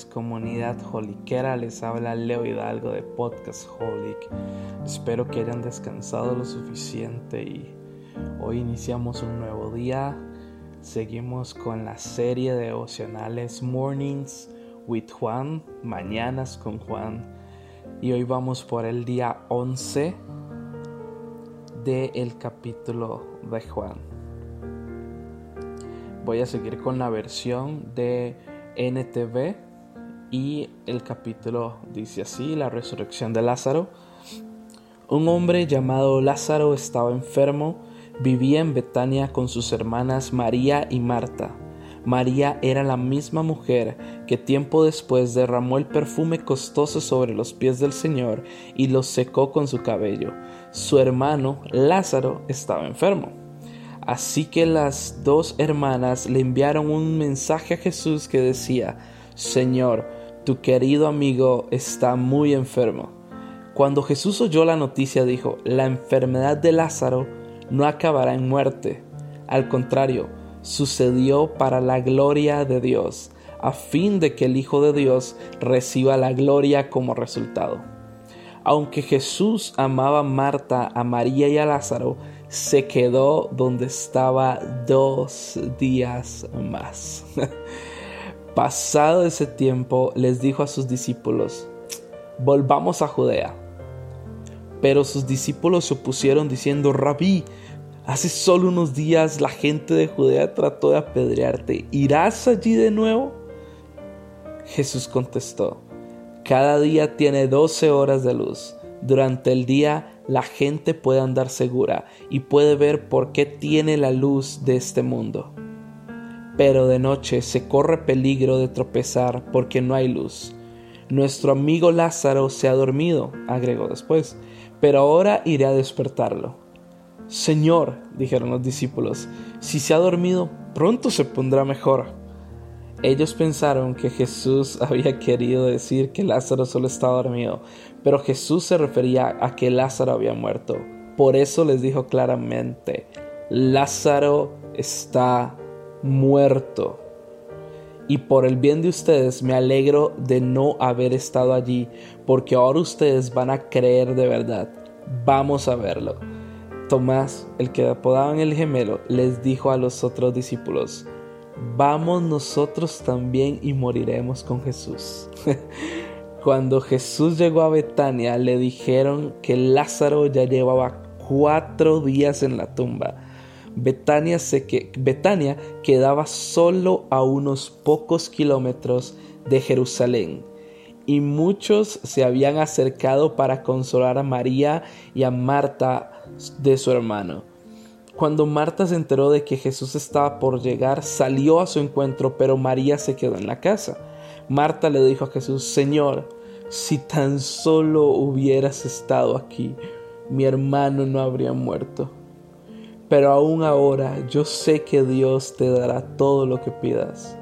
comunidad holiquera, les habla Leo Hidalgo de Podcast Holic. Espero que hayan descansado lo suficiente y hoy iniciamos un nuevo día. Seguimos con la serie de devocionales Mornings with Juan, Mañanas con Juan. Y hoy vamos por el día 11 del capítulo de Juan. Voy a seguir con la versión de NTV y el capítulo dice así, la resurrección de Lázaro. Un hombre llamado Lázaro estaba enfermo, vivía en Betania con sus hermanas María y Marta. María era la misma mujer que tiempo después derramó el perfume costoso sobre los pies del Señor y los secó con su cabello. Su hermano Lázaro estaba enfermo. Así que las dos hermanas le enviaron un mensaje a Jesús que decía, Señor, tu querido amigo está muy enfermo. Cuando Jesús oyó la noticia dijo, la enfermedad de Lázaro no acabará en muerte. Al contrario, sucedió para la gloria de Dios, a fin de que el Hijo de Dios reciba la gloria como resultado. Aunque Jesús amaba a Marta, a María y a Lázaro, se quedó donde estaba dos días más. Pasado ese tiempo, les dijo a sus discípulos, volvamos a Judea. Pero sus discípulos se opusieron diciendo, Rabí, hace solo unos días la gente de Judea trató de apedrearte. ¿Irás allí de nuevo? Jesús contestó, cada día tiene doce horas de luz. Durante el día la gente puede andar segura y puede ver por qué tiene la luz de este mundo. Pero de noche se corre peligro de tropezar porque no hay luz. Nuestro amigo Lázaro se ha dormido, agregó después, pero ahora iré a despertarlo. Señor, dijeron los discípulos, si se ha dormido, pronto se pondrá mejor. Ellos pensaron que Jesús había querido decir que Lázaro solo estaba dormido, pero Jesús se refería a que Lázaro había muerto. Por eso les dijo claramente, Lázaro está muerto. Y por el bien de ustedes me alegro de no haber estado allí, porque ahora ustedes van a creer de verdad. Vamos a verlo. Tomás, el que apodaban el gemelo, les dijo a los otros discípulos, vamos nosotros también y moriremos con Jesús. Cuando Jesús llegó a Betania, le dijeron que Lázaro ya llevaba cuatro días en la tumba. Betania, que, quedaba solo a unos pocos kilómetros de Jerusalén y muchos se habían acercado para consolar a María y a Marta de su hermano. Cuando Marta se enteró de que Jesús estaba por llegar, salió a su encuentro, pero María se quedó en la casa. Marta le dijo a Jesús, Señor, si tan solo hubieras estado aquí, mi hermano no habría muerto. Pero aún ahora yo sé que Dios te dará todo lo que pidas.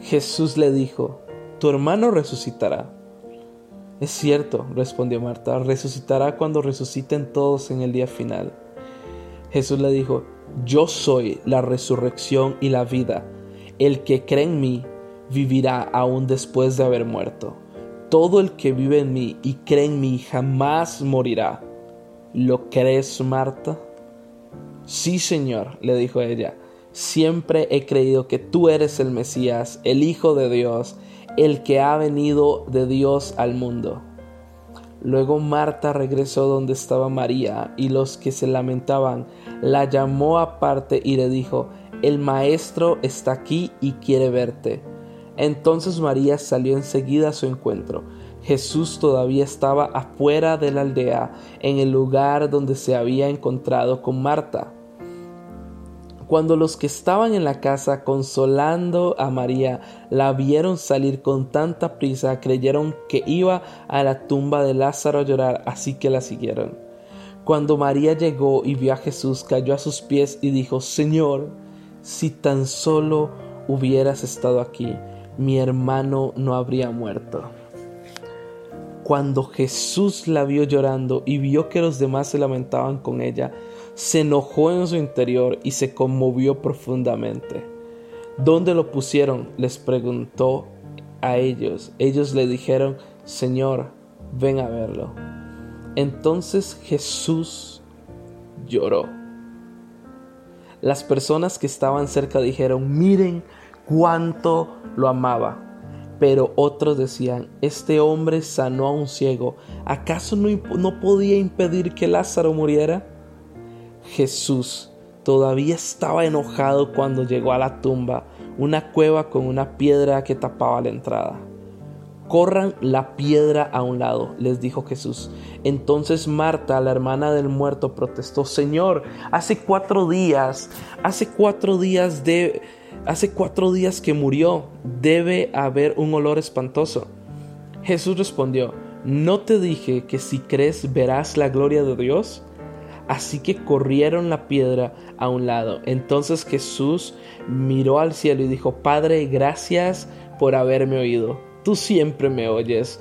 Jesús le dijo, tu hermano resucitará. Es cierto, respondió Marta, resucitará cuando resuciten todos en el día final. Jesús le dijo, yo soy la resurrección y la vida. El que cree en mí vivirá aún después de haber muerto. Todo el que vive en mí y cree en mí jamás morirá. ¿Lo crees, Marta? Sí, Señor, le dijo ella. Siempre he creído que tú eres el Mesías, el Hijo de Dios, el que ha venido de Dios al mundo. Luego Marta regresó donde estaba María y los que se lamentaban la llamó aparte y le dijo, el maestro está aquí y quiere verte. Entonces María salió enseguida a su encuentro. Jesús todavía estaba afuera de la aldea, en el lugar donde se había encontrado con Marta. Cuando los que estaban en la casa consolando a María la vieron salir con tanta prisa, creyeron que iba a la tumba de Lázaro a llorar, así que la siguieron. Cuando María llegó y vio a Jesús, cayó a sus pies y dijo, Señor, si tan solo hubieras estado aquí, mi hermano no habría muerto. Cuando Jesús la vio llorando y vio que los demás se lamentaban con ella, se enojó en su interior y se conmovió profundamente. ¿Dónde lo pusieron? les preguntó a ellos. Ellos le dijeron, Señor, ven a verlo. Entonces Jesús lloró. Las personas que estaban cerca dijeron, miren cuánto lo amaba. Pero otros decían, este hombre sanó a un ciego. ¿Acaso no, no podía impedir que Lázaro muriera? Jesús todavía estaba enojado cuando llegó a la tumba, una cueva con una piedra que tapaba la entrada. Corran la piedra a un lado, les dijo Jesús. Entonces Marta, la hermana del muerto, protestó, Señor, hace cuatro días, hace cuatro días de, hace cuatro días que murió, debe haber un olor espantoso. Jesús respondió, ¿no te dije que si crees verás la gloria de Dios? Así que corrieron la piedra a un lado. Entonces Jesús miró al cielo y dijo, Padre, gracias por haberme oído tú siempre me oyes,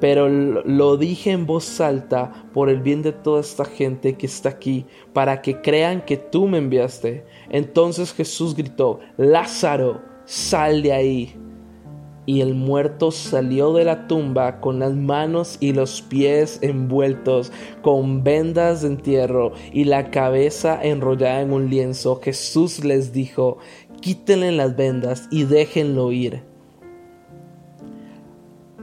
pero lo dije en voz alta por el bien de toda esta gente que está aquí, para que crean que tú me enviaste. Entonces Jesús gritó, Lázaro, sal de ahí. Y el muerto salió de la tumba con las manos y los pies envueltos con vendas de entierro y la cabeza enrollada en un lienzo. Jesús les dijo, quítenle las vendas y déjenlo ir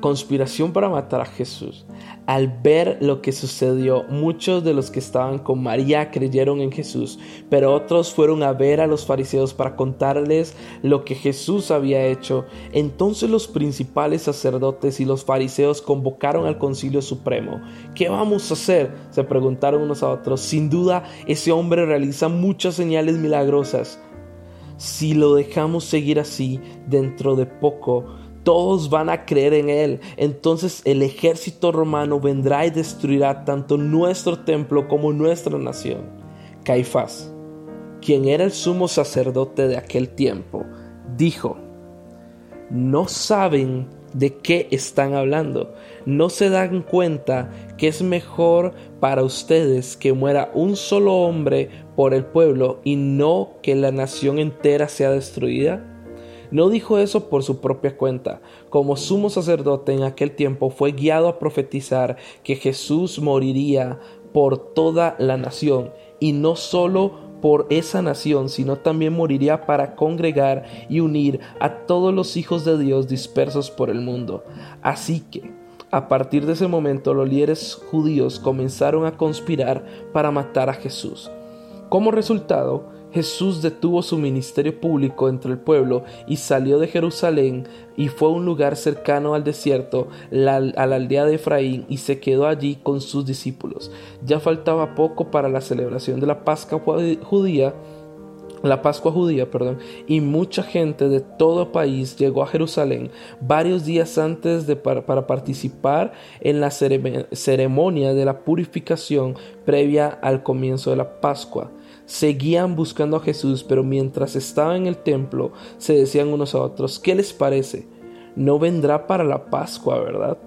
conspiración para matar a Jesús. Al ver lo que sucedió, muchos de los que estaban con María creyeron en Jesús, pero otros fueron a ver a los fariseos para contarles lo que Jesús había hecho. Entonces los principales sacerdotes y los fariseos convocaron al concilio supremo. ¿Qué vamos a hacer? se preguntaron unos a otros. Sin duda, ese hombre realiza muchas señales milagrosas. Si lo dejamos seguir así, dentro de poco, todos van a creer en Él. Entonces el ejército romano vendrá y destruirá tanto nuestro templo como nuestra nación. Caifás, quien era el sumo sacerdote de aquel tiempo, dijo, no saben de qué están hablando. No se dan cuenta que es mejor para ustedes que muera un solo hombre por el pueblo y no que la nación entera sea destruida. No dijo eso por su propia cuenta. Como sumo sacerdote en aquel tiempo fue guiado a profetizar que Jesús moriría por toda la nación y no solo por esa nación, sino también moriría para congregar y unir a todos los hijos de Dios dispersos por el mundo. Así que, a partir de ese momento, los líderes judíos comenzaron a conspirar para matar a Jesús. Como resultado, Jesús detuvo su ministerio público entre el pueblo y salió de Jerusalén y fue a un lugar cercano al desierto, a la aldea de Efraín, y se quedó allí con sus discípulos. Ya faltaba poco para la celebración de la Pascua judía, la Pascua judía, perdón, y mucha gente de todo país llegó a Jerusalén varios días antes de para participar en la ceremonia de la purificación previa al comienzo de la Pascua seguían buscando a Jesús, pero mientras estaba en el templo se decían unos a otros, ¿qué les parece? No vendrá para la Pascua, ¿verdad?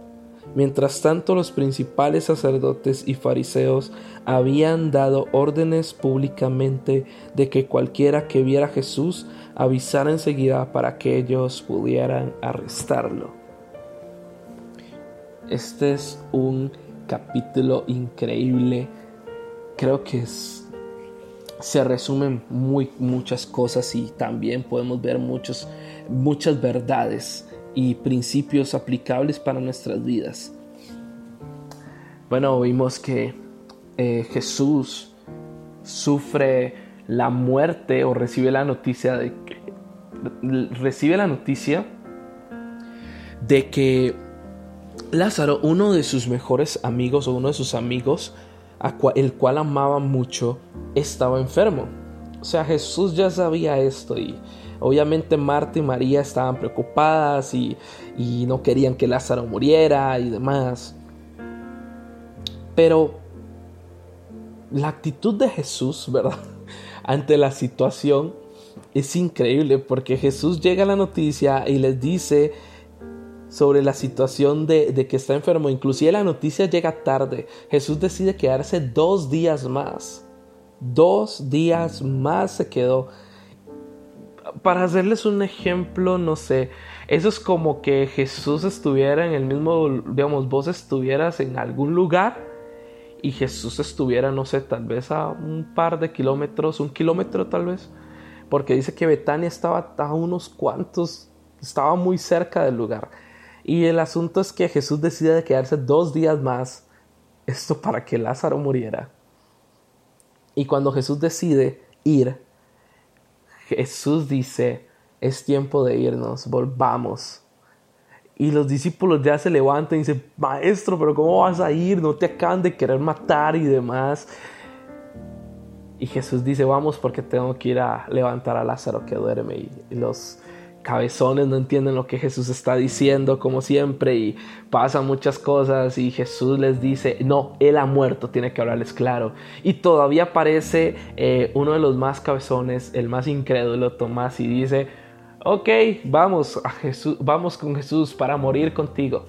Mientras tanto los principales sacerdotes y fariseos habían dado órdenes públicamente de que cualquiera que viera a Jesús avisara enseguida para que ellos pudieran arrestarlo. Este es un capítulo increíble. Creo que es se resumen muy, muchas cosas y también podemos ver muchos, muchas verdades y principios aplicables para nuestras vidas. Bueno, vimos que eh, Jesús sufre la muerte o recibe la noticia de que recibe la noticia de que Lázaro, uno de sus mejores amigos o uno de sus amigos, el cual amaba mucho, estaba enfermo. O sea, Jesús ya sabía esto y obviamente Marta y María estaban preocupadas y, y no querían que Lázaro muriera y demás. Pero la actitud de Jesús, ¿verdad? Ante la situación es increíble porque Jesús llega a la noticia y les dice sobre la situación de, que está enfermo. Inclusive la noticia llega tarde. Jesús decide quedarse dos días más. Dos días más se quedó. Para hacerles un ejemplo, no sé, eso es como que Jesús estuviera en el mismo, digamos, vos estuvieras en algún lugar y Jesús estuviera, no sé, tal vez a un par de kilómetros, un kilómetro tal vez, porque dice que Betania estaba a unos cuantos, estaba muy cerca del lugar. Y el asunto es que Jesús decide quedarse dos días más, esto para que Lázaro muriera. Y cuando Jesús decide ir, Jesús dice, es tiempo de irnos, volvamos. Y los discípulos ya se levantan y dicen, maestro, pero ¿cómo vas a ir? No te acaban de querer matar y demás. Y Jesús dice, vamos porque tengo que ir a levantar a Lázaro que duerme. Y los cabezones no entienden lo que Jesús está diciendo, como siempre, y pasan muchas cosas. Y Jesús les dice, no, Él ha muerto, tiene que hablarles claro. Y todavía aparece eh, uno de los más cabezones, el más incrédulo, Tomás, y dice, ok, vamos a Jesús, vamos con Jesús para morir contigo.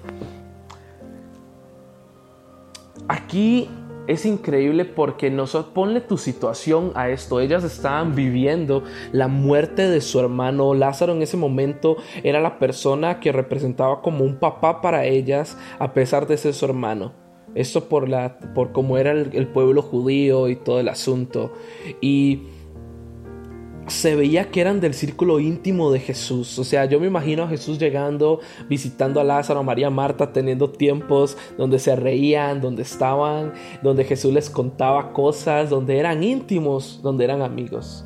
Aquí es increíble porque nosotros ponle tu situación a esto. Ellas estaban viviendo la muerte de su hermano Lázaro en ese momento era la persona que representaba como un papá para ellas a pesar de ser su hermano. Esto por la por cómo era el, el pueblo judío y todo el asunto y se veía que eran del círculo íntimo de Jesús. O sea, yo me imagino a Jesús llegando, visitando a Lázaro, a María, Marta, teniendo tiempos donde se reían, donde estaban, donde Jesús les contaba cosas, donde eran íntimos, donde eran amigos.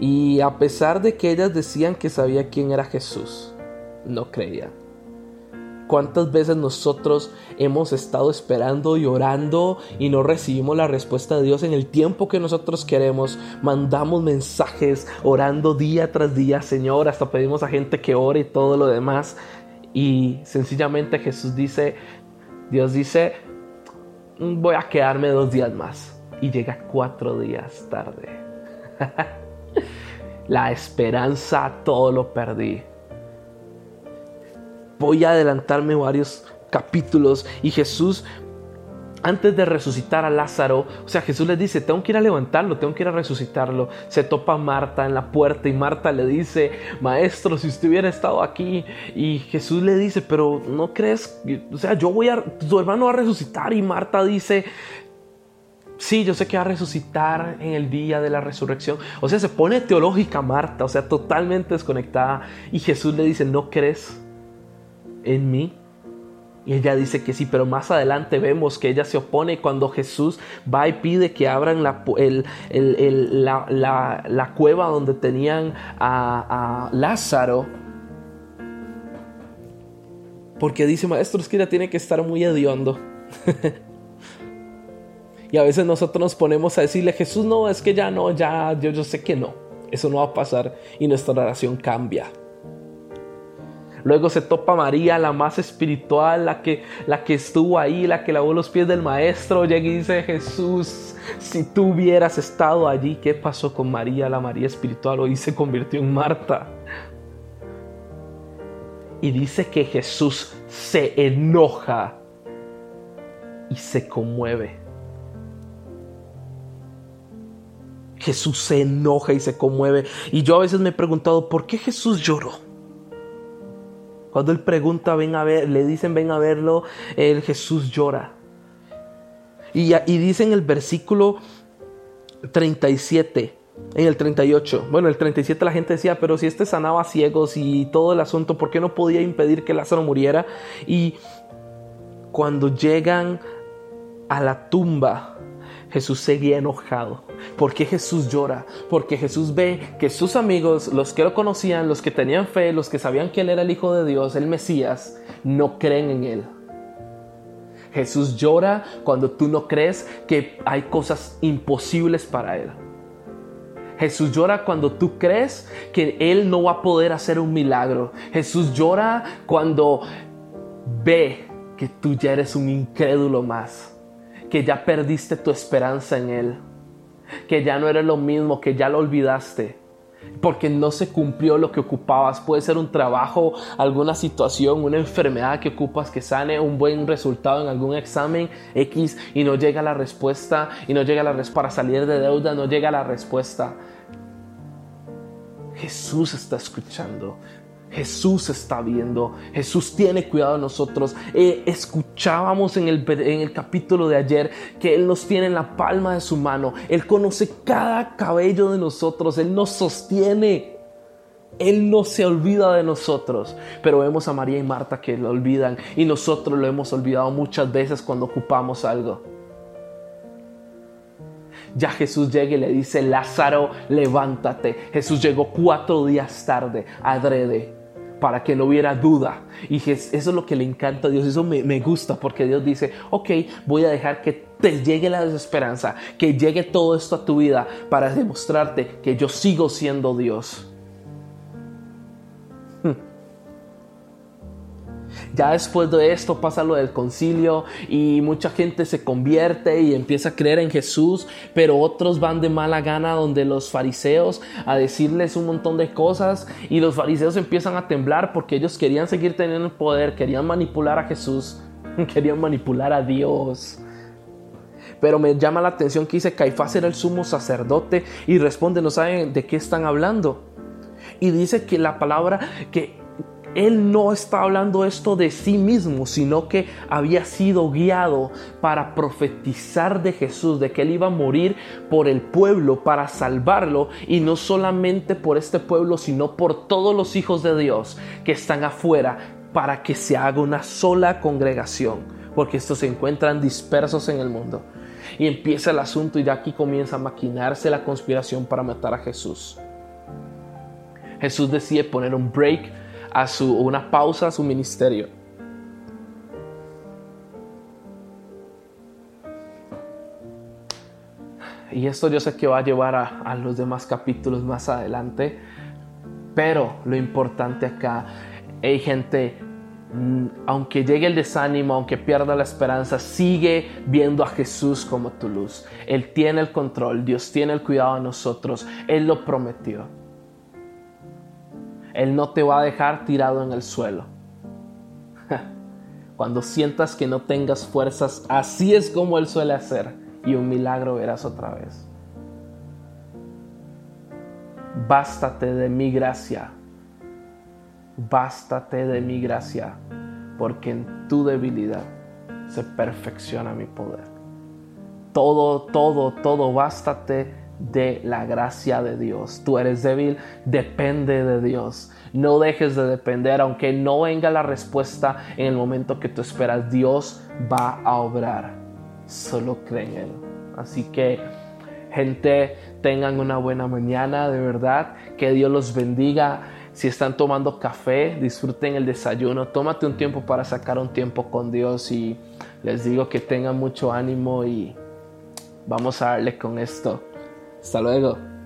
Y a pesar de que ellas decían que sabía quién era Jesús, no creían. ¿Cuántas veces nosotros hemos estado esperando y orando y no recibimos la respuesta de Dios en el tiempo que nosotros queremos? Mandamos mensajes orando día tras día, Señor, hasta pedimos a gente que ore y todo lo demás. Y sencillamente Jesús dice, Dios dice, voy a quedarme dos días más. Y llega cuatro días tarde. la esperanza todo lo perdí voy a adelantarme varios capítulos y Jesús antes de resucitar a Lázaro, o sea, Jesús le dice, tengo que ir a levantarlo, tengo que ir a resucitarlo. Se topa Marta en la puerta y Marta le dice, maestro, si usted hubiera estado aquí. Y Jesús le dice, pero no crees, o sea, yo voy a, tu hermano va a resucitar. Y Marta dice, sí, yo sé que va a resucitar en el día de la resurrección. O sea, se pone teológica Marta, o sea, totalmente desconectada. Y Jesús le dice, ¿no crees? En mí? Y ella dice que sí, pero más adelante vemos que ella se opone cuando Jesús va y pide que abran la, la, cueva donde tenían a, Lázaro. Porque dice, maestro, es que ella tiene que estar muy hediondo. y a veces nosotros nos ponemos a decirle, Jesús, no, es que ya no, ya, yo, yo sé que no. Eso no va a pasar y nuestra oración cambia. Luego se topa María, la más espiritual, la que, la que estuvo ahí, la que lavó los pies del maestro. Llega y dice, Jesús, si tú hubieras estado allí, ¿qué pasó con María, la María espiritual? Hoy se convirtió en Marta. Y dice que Jesús se enoja y se conmueve. Jesús se enoja y se conmueve. Y yo a veces me he preguntado, ¿por qué Jesús lloró? Cuando él pregunta, ven a ver, le dicen, ven a verlo, el Jesús llora. Y, y dice en el versículo 37, en el 38, bueno, el 37 la gente decía, pero si este sanaba ciegos y todo el asunto, ¿por qué no podía impedir que Lázaro muriera? Y cuando llegan a la tumba, Jesús seguía enojado. ¿Por qué Jesús llora? Porque Jesús ve que sus amigos, los que lo conocían, los que tenían fe, los que sabían que Él era el Hijo de Dios, el Mesías, no creen en Él. Jesús llora cuando tú no crees que hay cosas imposibles para Él. Jesús llora cuando tú crees que Él no va a poder hacer un milagro. Jesús llora cuando ve que tú ya eres un incrédulo más que ya perdiste tu esperanza en Él, que ya no eres lo mismo, que ya lo olvidaste, porque no se cumplió lo que ocupabas. Puede ser un trabajo, alguna situación, una enfermedad que ocupas que sane, un buen resultado en algún examen X y no llega la respuesta, y no llega la respuesta para salir de deuda, no llega la respuesta. Jesús está escuchando. Jesús está viendo, Jesús tiene cuidado de nosotros. Eh, escuchábamos en el, en el capítulo de ayer que Él nos tiene en la palma de su mano, Él conoce cada cabello de nosotros, Él nos sostiene. Él no se olvida de nosotros, pero vemos a María y Marta que lo olvidan y nosotros lo hemos olvidado muchas veces cuando ocupamos algo. Ya Jesús llega y le dice, Lázaro, levántate. Jesús llegó cuatro días tarde, adrede, para que no hubiera duda. Y eso es lo que le encanta a Dios, eso me, me gusta, porque Dios dice, ok, voy a dejar que te llegue la desesperanza, que llegue todo esto a tu vida para demostrarte que yo sigo siendo Dios. Ya después de esto pasa lo del concilio y mucha gente se convierte y empieza a creer en Jesús, pero otros van de mala gana donde los fariseos a decirles un montón de cosas y los fariseos empiezan a temblar porque ellos querían seguir teniendo el poder, querían manipular a Jesús, querían manipular a Dios. Pero me llama la atención que dice Caifás era el sumo sacerdote y responde, no saben de qué están hablando. Y dice que la palabra que él no está hablando esto de sí mismo, sino que había sido guiado para profetizar de Jesús, de que Él iba a morir por el pueblo, para salvarlo, y no solamente por este pueblo, sino por todos los hijos de Dios que están afuera, para que se haga una sola congregación, porque estos se encuentran dispersos en el mundo. Y empieza el asunto y de aquí comienza a maquinarse la conspiración para matar a Jesús. Jesús decide poner un break a su, una pausa a su ministerio. Y esto yo sé que va a llevar a, a los demás capítulos más adelante, pero lo importante acá, hay gente, mm, aunque llegue el desánimo, aunque pierda la esperanza, sigue viendo a Jesús como tu luz. Él tiene el control, Dios tiene el cuidado de nosotros, Él lo prometió. Él no te va a dejar tirado en el suelo. Cuando sientas que no tengas fuerzas, así es como Él suele hacer y un milagro verás otra vez. Bástate de mi gracia. Bástate de mi gracia, porque en tu debilidad se perfecciona mi poder. Todo, todo, todo, bástate de la gracia de Dios. Tú eres débil, depende de Dios. No dejes de depender, aunque no venga la respuesta en el momento que tú esperas. Dios va a obrar. Solo cree en Él. Así que, gente, tengan una buena mañana, de verdad. Que Dios los bendiga. Si están tomando café, disfruten el desayuno. Tómate un tiempo para sacar un tiempo con Dios y les digo que tengan mucho ánimo y vamos a darle con esto. Hasta luego.